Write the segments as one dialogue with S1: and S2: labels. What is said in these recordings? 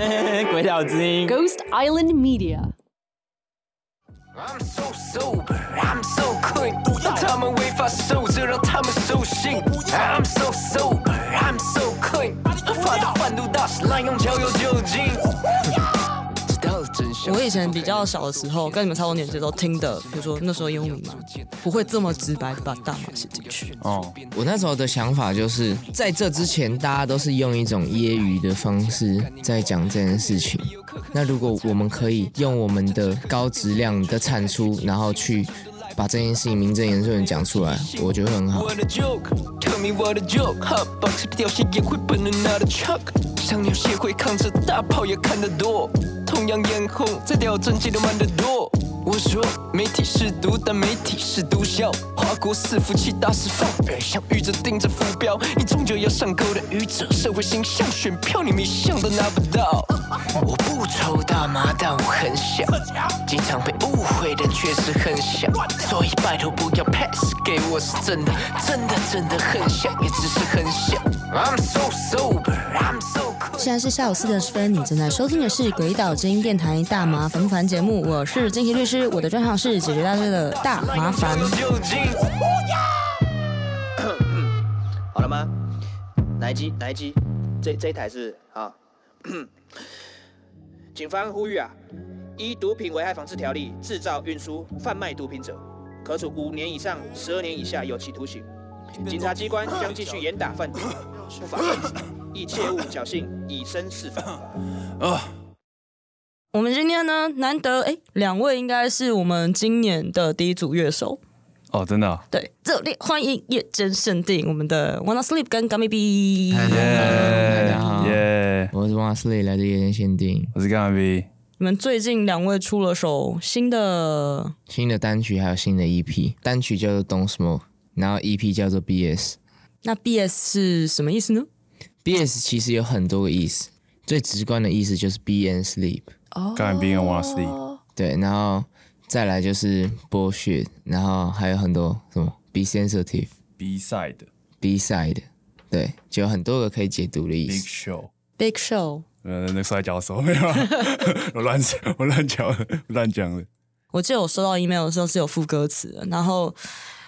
S1: 鬼岛之音，
S2: Ghost Island
S3: Media。I'm so sober, I'm so clean。让他们违法守着，让他们守信。I'm so sober,
S4: 我以前比较小的时候，跟你们差不多年纪都听的，比如说那时候英文嘛，不会这么直白的把大麻写进去。
S1: 哦，我那时候的想法就是，在这之前，大家都是用一种揶揄的方式在讲这件事情。那如果我们可以用我们的高质量的产出，然后去把这件事情名正言顺的讲出来，我觉得很好。
S3: 同样眼红，在掉证件都慢得多。我说媒体是毒，但媒体是毒枭。华国伺服器大释放，像愚者盯着浮标。你终究要上钩的愚者，社会形象选票你迷想都拿不到。我不抽大麻，但我很想。经常被误会的确实很想，所以拜托不要 pass 给我，是真的，真的真的很想，也只是很想。I'm so sober, I'm so.
S4: 现在是下午四点十分，你正在收听的是《鬼岛之音电台》大麻烦不烦节目，我是金奇律师，我的专长是解决大家的大麻烦。
S5: 好了吗？哪一机？哪一机？这这一台是啊。警方呼吁啊，依《毒品危害防治条例》制造、运输、贩卖毒品者，可处五年以上十二年以下有期徒刑。警察机关将继续严打贩毒，不法分子。亦切勿侥幸以身试法。啊，
S4: 我们今天呢，难得哎，两位应该是我们今年的第一组乐手
S6: 哦，真的、啊。
S4: 对，热烈欢迎夜间限定我们的 Wanna Sleep 跟 Gummy B。
S1: 大家好，
S6: 耶，
S1: 我是 Wanna Sleep 来自夜间限定，
S6: 我是 Gummy B。
S4: 你们最近两位出了首新的
S1: 新的单曲，还有新的 EP，单曲叫做 Don't Smoke，然后 EP 叫做 BS。
S4: 那 BS 是什么意思呢
S1: ？BS 其实有很多个意思，最直观的意思就是 be and sleep。
S6: 哦，刚才 be and wanna sleep。
S1: 对，然后再来就是 bullshit，然后还有很多什么 be sensitive，B
S6: side，B
S1: side，对，就有很多个可以解读的意思。
S6: Big
S4: show，Big show。
S6: 呃，那个摔跤手没有？我乱讲，我乱讲，乱讲的。
S4: 我记得我收到 email 的时候是有副歌词的，然后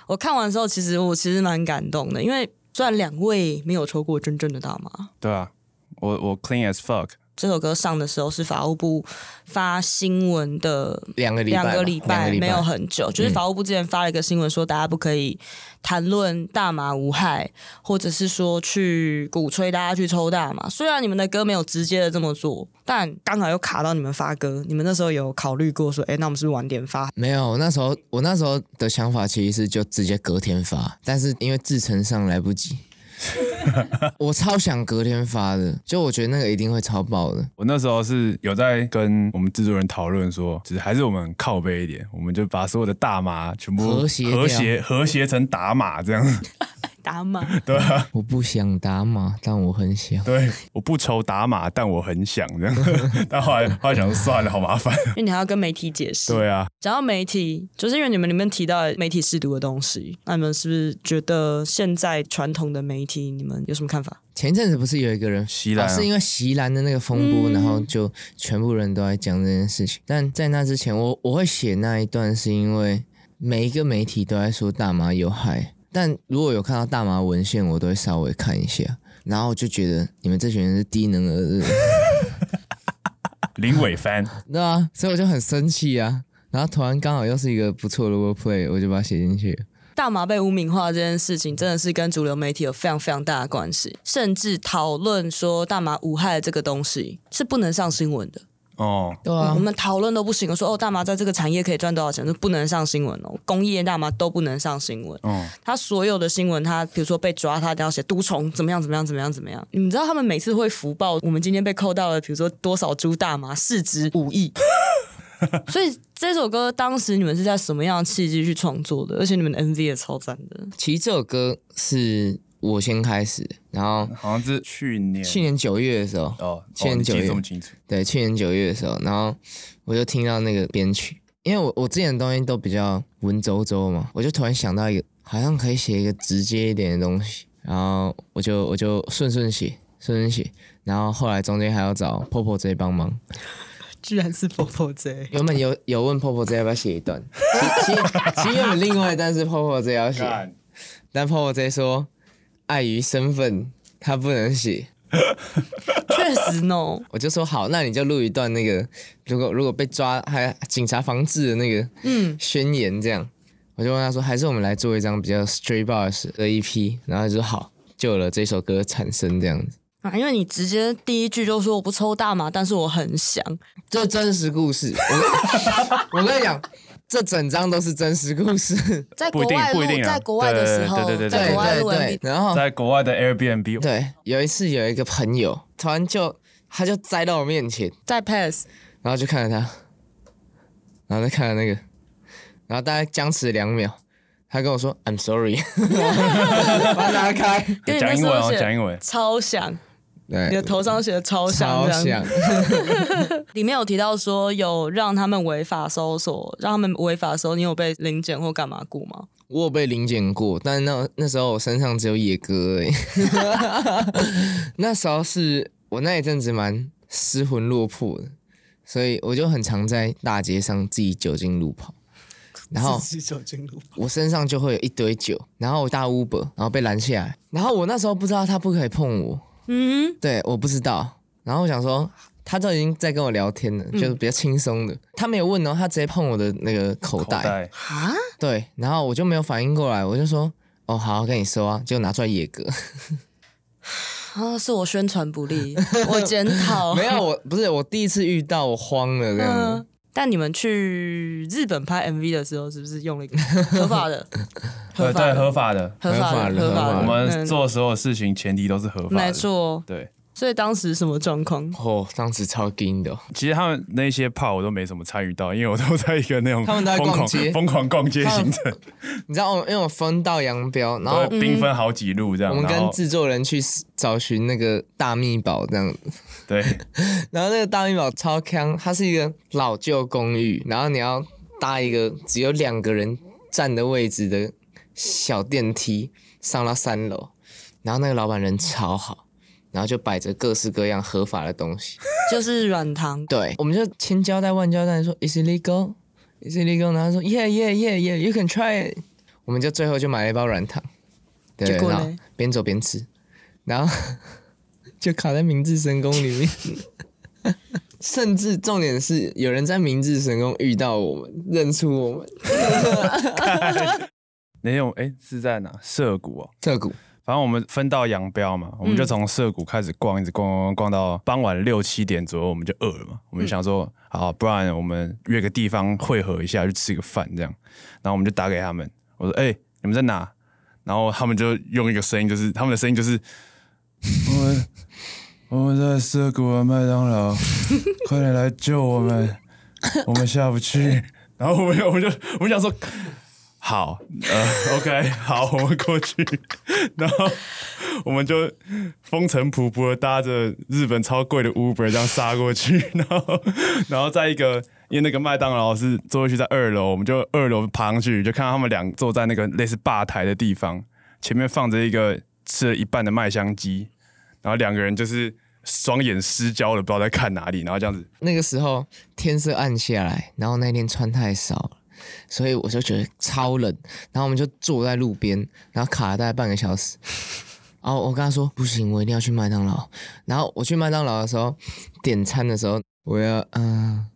S4: 我看完之后，其实我其实蛮感动的，因为。虽然两位没有抽过真正的大麻，
S6: 对啊，我我 clean as fuck。
S4: 这首歌上的时候是法务部发新闻的
S1: 两个礼拜，
S4: 两个礼拜没有很久，就是法务部之前发了一个新闻说，大家不可以谈论大麻无害，或者是说去鼓吹大家去抽大麻。虽然你们的歌没有直接的这么做，但刚好又卡到你们发歌，你们那时候有考虑过说，哎，那我们是不是晚点发？
S1: 没有，那时候我那时候的想法其实是就直接隔天发，但是因为制成上来不及。我超想隔天发的，就我觉得那个一定会超爆的。
S6: 我那时候是有在跟我们制作人讨论说，只是还是我们靠背一点，我们就把所有的大麻全部和谐和谐和谐成打码这样。
S4: 打码，
S6: 对啊，
S1: 我不想打码，但我很想。
S6: 对，我不愁打码，但我很想这样。但后来后来想说算了，好麻烦，
S4: 因为你还要跟媒体解释。
S6: 对啊，
S4: 讲到媒体，就是因为你们里面提到媒体试读的东西，那你们是不是觉得现在传统的媒体，你们有什么看法？
S1: 前阵子不是有一个人
S6: 席兰、啊，
S1: 是因为席兰的那个风波，嗯、然后就全部人都在讲这件事情。但在那之前，我我会写那一段，是因为每一个媒体都在说大麻有害。但如果有看到大麻文献，我都会稍微看一下，然后就觉得你们这群人是低能儿子。
S6: 林伟帆，
S1: 对啊，所以我就很生气啊。然后突然刚好又是一个不错的 wordplay，我就把它写进去。
S4: 大麻被污名化这件事情，真的是跟主流媒体有非常非常大的关系，甚至讨论说大麻无害的这个东西是不能上新闻的。
S6: 哦，
S1: 对啊，
S4: 我们讨论都不行。我说哦，大麻在这个产业可以赚多少钱，就不能上新闻哦。工业大麻都不能上新闻。
S6: 哦，
S4: 他所有的新闻，他比如说被抓，他都要写毒虫怎么样怎么样怎么样怎么样。你们知道他们每次会福报，我们今天被扣到了，比如说多少株大麻，市值五亿。所以这首歌当时你们是在什么样的契机去创作的？而且你们的 MV 也超赞的。
S1: 其实这首歌是。我先开始，然后
S6: 好像是去年。
S1: 去年九月的时候
S6: 哦，
S1: 去年九月
S6: 这么清楚，
S1: 对，去年九月的时候，然后我就听到那个编曲，因为我我之前的东西都比较文绉绉嘛，我就突然想到一个好像可以写一个直接一点的东西，然后我就我就顺顺写顺顺写，然后后来中间还要找 Popo J 帮忙，
S4: 居然是 Popo J。
S1: 原本有有问 Popo J 要不要写一段，其其其原本另外一段是 Popo J 要写，但 Popo J 说碍于身份他不能写。
S4: 确实呢，
S1: 我就说好，那你就录一段那个，如果如果被抓还警察防治的那个嗯。宣言这样，嗯、我就问他说，还是我们来做一张比较 straight bars 的 EP，然后就说好，就有了这首歌产生这样子。
S4: 啊，因为你直接第一句就说我不抽大麻，但是我很想，
S1: 这真实故事，我 我跟你讲。这整张都是真实故事，
S4: 在国外录，在国外的时候，
S1: 对对对对对，然后
S6: 在国外的 Airbnb，
S1: 对，有一次有一个朋友突然就他就栽到我面前，
S4: 在 pass，
S1: 然后就看着他，然后再看着那个，然后大概僵持两秒，他跟我说 I'm sorry，把他拿开，
S6: 讲英文哦，讲英文，
S4: 超想。
S1: 对
S4: 你的头上写的超像，
S1: 超像。
S4: 里面有提到说有让他们违法搜索，让他们违法的时候，你有被临检或干嘛过吗？
S1: 我有被临检过，但是那那时候我身上只有野哥而已。那时候是我那一阵子蛮失魂落魄的，所以我就很常在大街上自己酒精路跑，然后我身上就会有一堆酒，然后我大 Uber，然后被拦下来，然后我那时候不知道他不可以碰我。嗯，对，我不知道。然后我想说，他都已经在跟我聊天了，嗯、就是比较轻松的。他没有问哦，他直接碰我的那个口袋。
S4: 啊？
S1: 对，然后我就没有反应过来，我就说，哦，好，好跟你说啊，就拿出来野格。
S4: 啊，是我宣传不力，我检讨。
S1: 没有，我不是我第一次遇到，我慌了这样子。嗯
S4: 但你们去日本拍 MV 的时候，是不是用了一个 合法的？
S6: 合法的，合法的，
S4: 合法的，合法的。
S6: 我们做所有事情前提都是合法的。
S4: 没错，
S6: 对。
S4: 所以当时什么状况？
S1: 哦，当时超惊的。
S6: 其实他们那些炮我都没什么参与到，因为我都在一个那种
S1: 他们在逛街，
S6: 疯狂逛街行程。
S1: 你知道，因为我分道扬镳，然后
S6: 兵分好几路这样。
S1: 我们跟制作人去找寻那个大秘宝这样子。
S6: 对。
S1: 然后那个大秘宝超坑，它是一个老旧公寓，然后你要搭一个只有两个人站的位置的小电梯上到三楼，然后那个老板人超好。然后就摆着各式各样合法的东西，
S4: 就是软糖。
S1: 对，我们就千交代万交代说，Is it legal? Is it legal? 然后说，Yeah, yeah, yeah, yeah, you can try it。我们就最后就买了一包软糖，对，然后边走边吃，然后 就卡在明治神宫里面，甚至重点是有人在明治神宫遇到我们，认出我们。
S6: 那天哎是在哪？涩谷哦，
S1: 涩谷。
S6: 反正我们分道扬镳嘛，我们就从涩谷开始逛，一直逛逛逛到傍晚六七点左右，我们就饿了嘛。我们就想说，好，不然我们约个地方汇合一下，去吃个饭这样。然后我们就打给他们，我说：“哎、欸，你们在哪？”然后他们就用一个声音，就是他们的声音就是：“ 我们我们在涩谷的麦当劳，快点来救我们，我们下不去。”然后我们我们就我们想说。好，呃，OK，好，我们过去，然后我们就风尘仆仆的搭着日本超贵的 Uber 这样杀过去，然后，然后在一个，因为那个麦当劳是坐过去在二楼，我们就二楼爬上去，就看到他们俩坐在那个类似吧台的地方，前面放着一个吃了一半的麦香鸡，然后两个人就是双眼失焦了，不知道在看哪里，然后这样子。
S1: 那个时候天色暗下来，然后那天穿太少了。所以我就觉得超冷，然后我们就坐在路边，然后卡了大概半个小时。然后我跟他说：“不行，我一定要去麦当劳。”然后我去麦当劳的时候，点餐的时候，我要嗯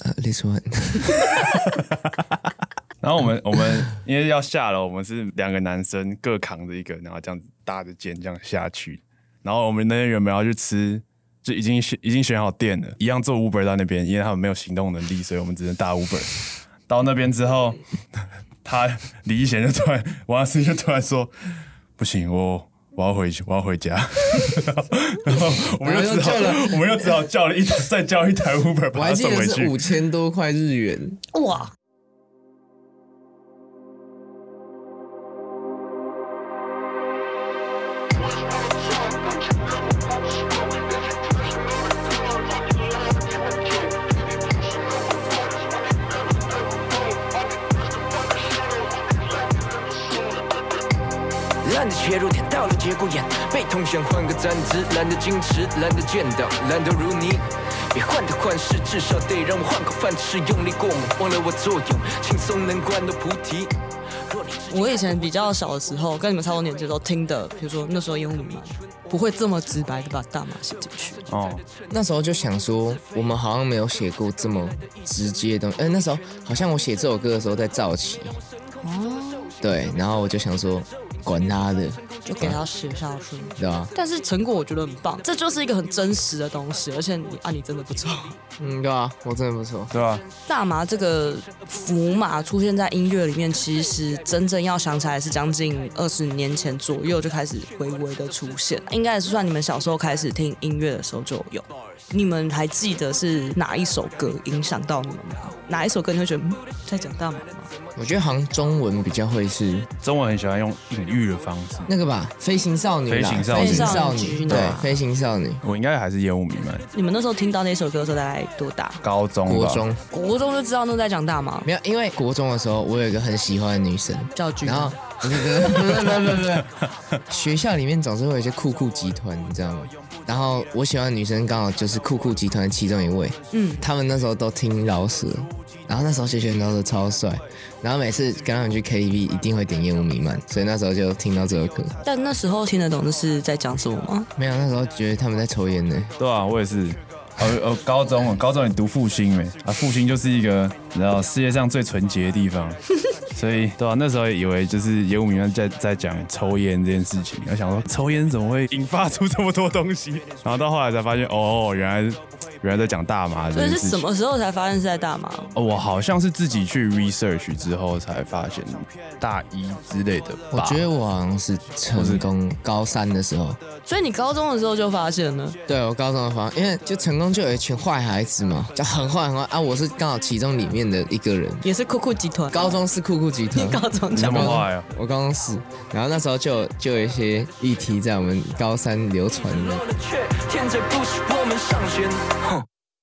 S1: 呃，this one。
S6: 然后我们我们因为要下楼，我们是两个男生各扛着一个，然后这样子搭着肩这样下去。然后我们那天原本要去吃。就已经选已经选好店了，一样坐 Uber 到那边，因为他们没有行动能力，所以我们只能搭 Uber。到那边之后，他李一贤就突然，王思就突然说：“不行，我我要回去，我要回家。然后”然后我们又只好，我们又只好叫了一，再叫一台 Uber 把他送回去。
S1: 五千多块日元，哇！
S3: 切入点到了节骨眼。非同想换个站姿，懒得矜持，懒得见到，懒得如你。别患得患失，至少得让我换口饭吃。用力过猛，忘了我作用，轻松能关的菩提。
S4: 我以前比较小的时候，跟你们差不多年纪都听的，比如说那时候烟雾弥漫，不会这么直白的把大麻写进去。
S6: 哦，
S1: 那时候就想说，我们好像没有写过这么直接的东西。哎，那时候好像我写这首歌的时候在造起。哦。对，然后我就想说。管他的，
S4: 就给他写下去，
S1: 对吧？
S4: 但是成果我觉得很棒，这就是一个很真实的东西，而且你啊，你真的不错，
S1: 嗯，对啊，我真的不错，
S6: 对吧？
S4: 大麻这个符码出现在音乐里面，其实真正要想起来是将近二十年前左右就开始微微的出现，应该也是算你们小时候开始听音乐的时候就有。你们还记得是哪一首歌影响到你们吗？哪一首歌你会觉得、嗯、在讲大麻吗？
S1: 我觉得好像中文比较会是
S6: 中文很喜欢用隐喻的方式，
S1: 那个吧，飞行少女，飞行少女，飞行少女，对，飞行少女。
S6: 我应该还是烟雾弥漫。
S4: 你们那时候听到那首歌的时候大概多大？
S6: 高中，
S1: 国中，
S4: 国中就知道那在讲大麻。
S1: 没有，因为国中的时候我有一个很喜欢的女生
S4: 叫菊，
S1: 然后不是不是不是不是不是，学校里面总是会有一些酷酷集团，你知道吗？然后我喜欢的女生刚好就是酷酷集团的其中一位，嗯，他们那时候都听饶舌，然后那时候谢贤饶舌超帅，然后每次跟他们去 KTV 一定会点烟雾弥漫，所以那时候就听到这首歌。
S4: 但那时候听得懂这是在讲什么吗？
S1: 没有，那时候觉得他们在抽烟呢。
S6: 对啊，我也是。呃呃，高中，高中你读复兴没？啊，复兴就是一个你知道世界上最纯洁的地方。所以，对啊，那时候以为就是烟雾弥漫在在讲抽烟这件事情，我想说抽烟怎么会引发出这么多东西？然后到后来才发现，哦，原来原来在讲大麻。
S4: 所以是什么时候才发现是在大麻？
S6: 哦，我好像是自己去 research 之后才发现，大一之类的。
S1: 我觉得我好像是成功高三的时候。
S4: 所以你高中的时候就发现了？
S1: 对，我高中的发现，因为就成功就有一群坏孩子嘛，就很坏很坏啊！我是刚好其中里面的一个人，
S4: 也是酷酷集团。
S1: 高中是酷酷集团，
S4: 高中
S6: 这么坏啊！
S1: 我高中是，然后那时候就就有一些议题在我们高三流传的。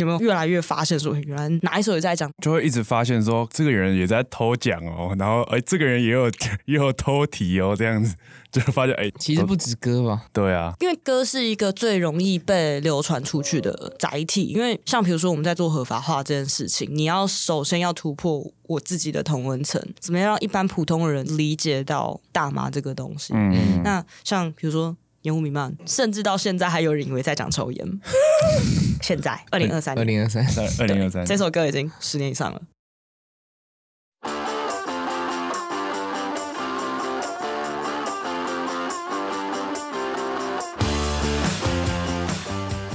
S4: 有没有越来越发现说，原来哪一首也在讲，
S6: 就会一直发现说，这个人也在偷讲哦，然后哎，这个人也有 也有偷提哦，这样子 就发现哎，
S1: 其实不止歌吧？
S6: 对啊，
S4: 因为歌是一个最容易被流传出去的载体，因为像比如说我们在做合法化这件事情，你要首先要突破我自己的同文层，怎么样让一般普通人理解到大麻这个东西？嗯，嗯，那像比如说。烟雾弥漫，甚至到现在还有人以为在讲抽烟。现在，二零二三，
S1: 二零二三，
S6: 二零二三，
S4: 这首歌已经十年以上了。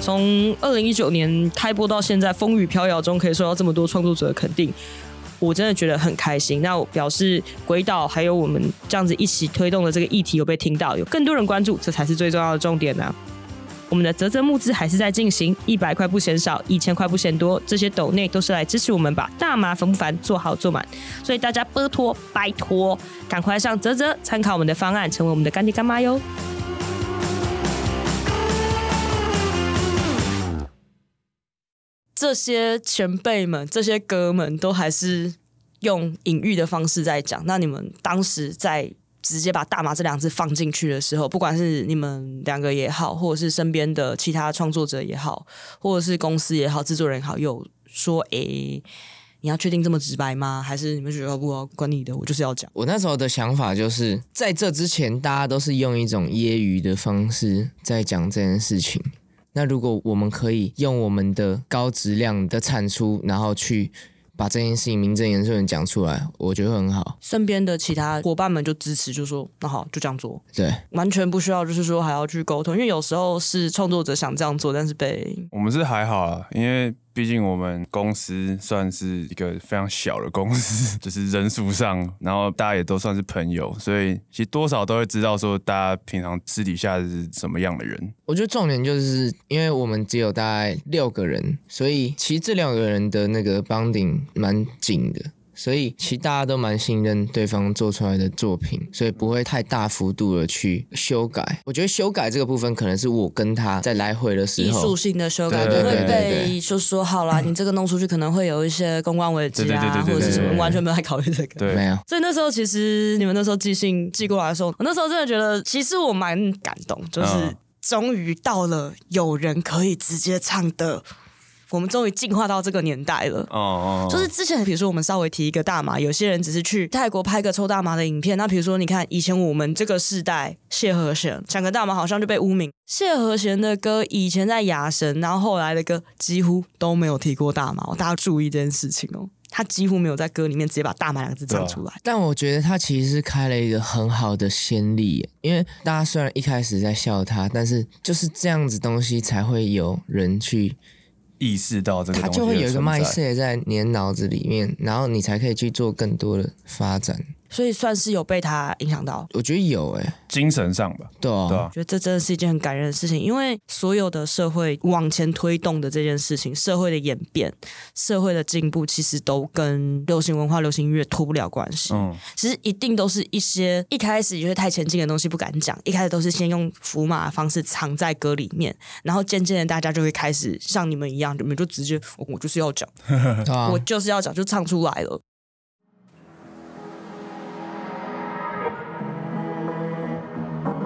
S4: 从二零一九年开播到现在，风雨飘摇中可以受到这么多创作者的肯定。我真的觉得很开心，那我表示鬼岛还有我们这样子一起推动的这个议题有被听到，有更多人关注，这才是最重要的重点呢、我们的泽泽募资还是在进行，一百块不嫌少，一千块不嫌多，这些抖内都是来支持我们把大麻烦不烦做好做满，所以大家拜托拜托，赶快上泽泽参考我们的方案，成为我们的干爹干妈哟。这些前辈们、这些哥们，都还是用隐喻的方式在讲。那你们当时在直接把“大麻”这两字放进去的时候，不管是你们两个也好，或者是身边的其他创作者也好，或者是公司也好、制作人也好，有说：“哎，你要确定这么直白吗？还是你们觉得不管你的，我就是要讲。”
S1: 我那时候的想法就是，在这之前，大家都是用一种揶揄的方式在讲这件事情。那如果我们可以用我们的高质量的产出，然后去把这件事情名正言顺的讲出来，我觉得很好。
S4: 身边的其他伙伴们就支持，就说那好，就这样做。
S1: 对，
S4: 完全不需要，就是说还要去沟通，因为有时候是创作者想这样做，但是被
S6: 我们是还好啊，因为毕竟我们公司算是一个非常小的公司，就是人数上，然后大家也都算是朋友，所以其实多少都会知道说大家平常私底下是什么样的人。
S1: 我觉得重点就是因为我们只有大概六个人，所以其实这两个人的那个 bonding 蛮紧的。所以其实大家都蛮信任对方做出来的作品，所以不会太大幅度的去修改。我觉得修改这个部分可能是我跟他在来回的时候，
S4: 艺术性的修改不会被就说好了，你这个弄出去可能会有一些公关危机啊，或者是什么，完全没有在考虑这个。
S6: 对，
S1: 没有。
S4: 所以那时候其实你们那时候寄信寄过来的时候，我那时候真的觉得，其实我蛮感动，就是终于到了有人可以直接唱的。我们终于进化到这个年代了。哦哦，就是之前，比如说我们稍微提一个大麻，有些人只是去泰国拍个抽大麻的影片。那比如说，你看以前我们这个世代，谢和弦讲个大麻，好像就被污名。谢和弦的歌以前在雅神，然后后来的歌几乎都没有提过大麻。大家注意这件事情哦，他几乎没有在歌里面直接把大麻两个字唱出来。
S1: 但我觉得他其实是开了一个很好的先例，因为大家虽然一开始在笑他，但是就是这样子东西才会有人去。
S6: 意识到这个，
S1: 它就会有一个麦穗在你脑子里面，然后你才可以去做更多的发展。
S4: 所以算是有被他影响到，
S1: 我觉得有哎、欸，
S6: 精神上吧，
S1: 对啊，
S6: 对啊，
S4: 觉得这真的是一件很感人的事情，因为所有的社会往前推动的这件事情，社会的演变、社会的进步，其实都跟流行文化、流行音乐脱不了关系。嗯，其实一定都是一些一开始有些太前进的东西不敢讲，一开始都是先用符码的方式藏在歌里面，然后渐渐的大家就会开始像你们一样，你们就直接我我就是要讲，我就是要讲，就唱出来了。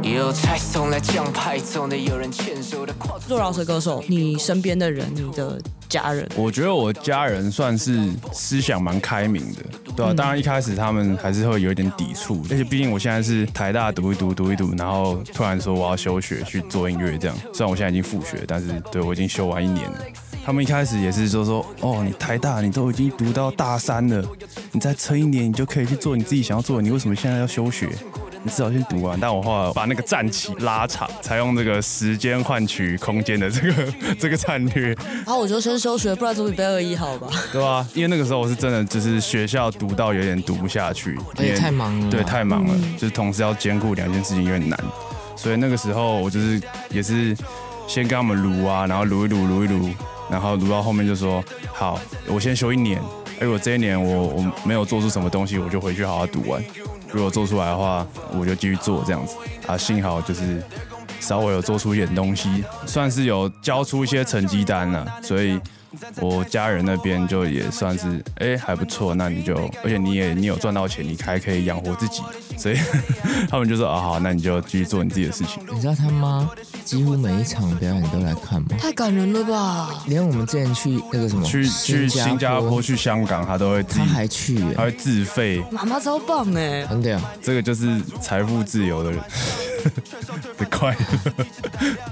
S4: 有菜送来奖牌，总得有人牵手的。做饶舌歌手，你身边的人，你的家人，
S6: 我觉得我家人算是思想蛮开明的，对啊，当然一开始他们还是会有一点抵触，而且毕竟我现在是台大读一读读一读，然后突然说我要休学去做音乐这样。虽然我现在已经复学，但是对我已经休完一年了。他们一开始也是说说，哦，你台大你都已经读到大三了，你再撑一年，你就可以去做你自己想要做的，你为什么现在要休学？你至少先读完，但我后来把那个战期拉长，采用这个时间换取空间的这个这个战略。
S4: 然后我就先休学，不然总比被二一好吧？
S6: 对啊，因为那个时候我是真的就是学校读到有点读不下去，
S1: 而且太忙了。
S6: 对，太忙了，嗯、就是同时要兼顾两件事情有点难，所以那个时候我就是也是先跟他们撸啊，然后撸一撸，撸一撸，然后撸到后面就说好，我先休一年，哎，我这一年我我没有做出什么东西，我就回去好好读完。如果做出来的话，我就继续做这样子啊。幸好就是稍微有做出一点东西，算是有交出一些成绩单了，所以我家人那边就也算是哎、还不错。那你就而且你也你有赚到钱，你还可以养活自己，所以他们就说啊好，那你就继续做你自己的事情。
S1: 你知道他吗几乎每一场表演都来看吗？
S4: 太感人了吧！
S1: 连我们之前去那个什么
S6: 去去新加坡、去香港，他都会自己，
S1: 他还去，
S6: 他会自费。
S4: 妈妈超棒哎！
S1: 真的，
S6: 这个就是财富自由的人 的快乐。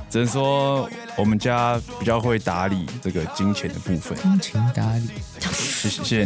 S6: 只能说我们家比较会打理这个金钱的部分。
S1: 金钱打理，
S6: 谢
S4: 谢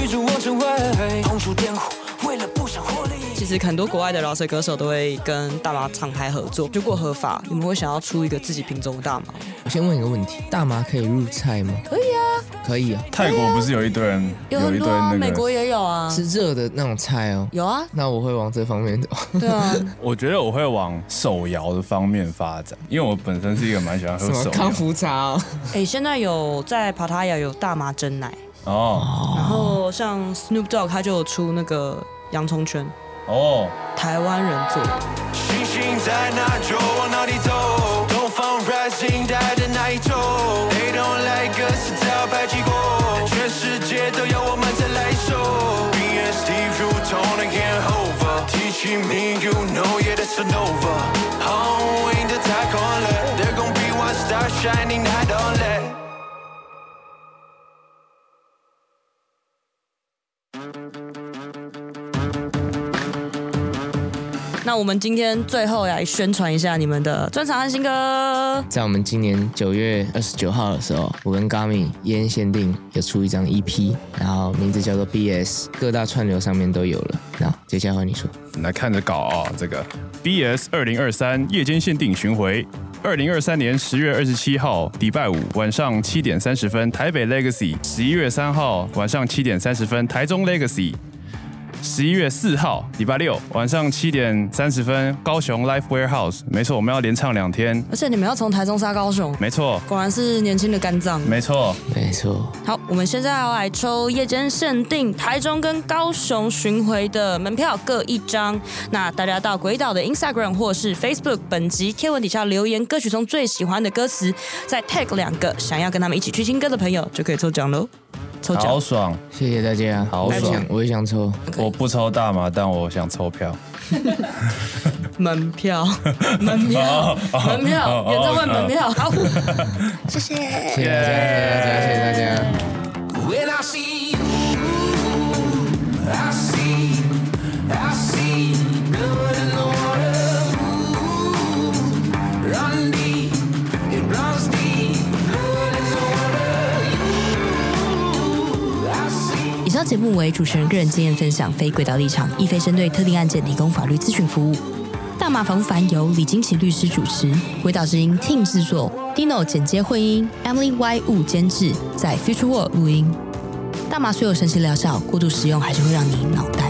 S4: 实很多国外的饶舌歌手都会跟大麻厂牌合作，如果合法，你们会想要出一个自己品种的大麻？
S1: 我先问一个问题：大麻可以入菜吗？
S4: 可以啊，
S1: 可以啊。
S6: 泰国不是有一堆人，
S4: 有很多啊，美国也有啊，
S1: 是热的那种菜哦。
S4: 有啊，
S1: 那我会往这方面走。
S4: 对啊，
S6: 我觉得我会往手摇的方面发展，因为我本身是一个蛮喜欢喝手
S1: 康复茶哦？
S4: 哎，现在有在帕塔亚有大麻真奶
S6: 哦，
S4: 然后像 Snoop Dogg 他就有出那个洋葱圈。
S6: 哦，
S4: 台湾人做的。星星在哪就往哪里走，东方 rising 带的那一种，They don't like us 早排挤过，全世界都要我们再来一首。Being S D 如同那烟后发，提起名 You know yeah that's a nova。Home in 的太空了，There gon' be one star shining I don't 那我们今天最后来宣传一下你们的专场和新歌。
S1: 在我们今年九月二十九号的时候，我跟 Gami 夜间限定有出一张 EP，然后名字叫做 BS，各大串流上面都有了。那接下来换你说，
S6: 来看着搞啊，这个 BS 二零二三夜间限定巡回，二零二三年十月二十七号礼拜五晚上七点三十分，台北 Legacy；十一月三号晚上七点三十分，台中 Legacy。十一月四号，礼拜六晚上七点三十分，高雄 Live Warehouse。没错，我们要连唱两天，
S4: 而且你们要从台中杀高雄。
S6: 没错，
S4: 果然是年轻的肝脏。
S6: 没错，
S1: 没错。
S4: 好，我们现在要来抽夜间限定台中跟高雄巡回的门票各一张。那大家到鬼岛的 Instagram 或是 Facebook 本集贴文底下留言歌曲中最喜欢的歌词，再 tag 两个想要跟他们一起去听歌的朋友，就可以抽奖喽。抽奖。
S6: 好爽！
S1: 谢谢大家，
S6: 好爽。
S1: 我也想，抽。
S6: 我不抽大麻，但我想抽票。
S4: 门票，门票，门票，演唱会门票。好，谢谢，
S1: 谢谢大家，谢谢大家，
S2: 节目为主持人个人经验分享，非轨道立场，亦非针对特定案件提供法律咨询服务。大麻防烦由李金奇律师主持，轨道之音 Team 制作，Dino 剪接混音，Emily Y 误监制，在 Future World 录音。大麻虽有神奇疗效，过度使用还是会让你脑袋。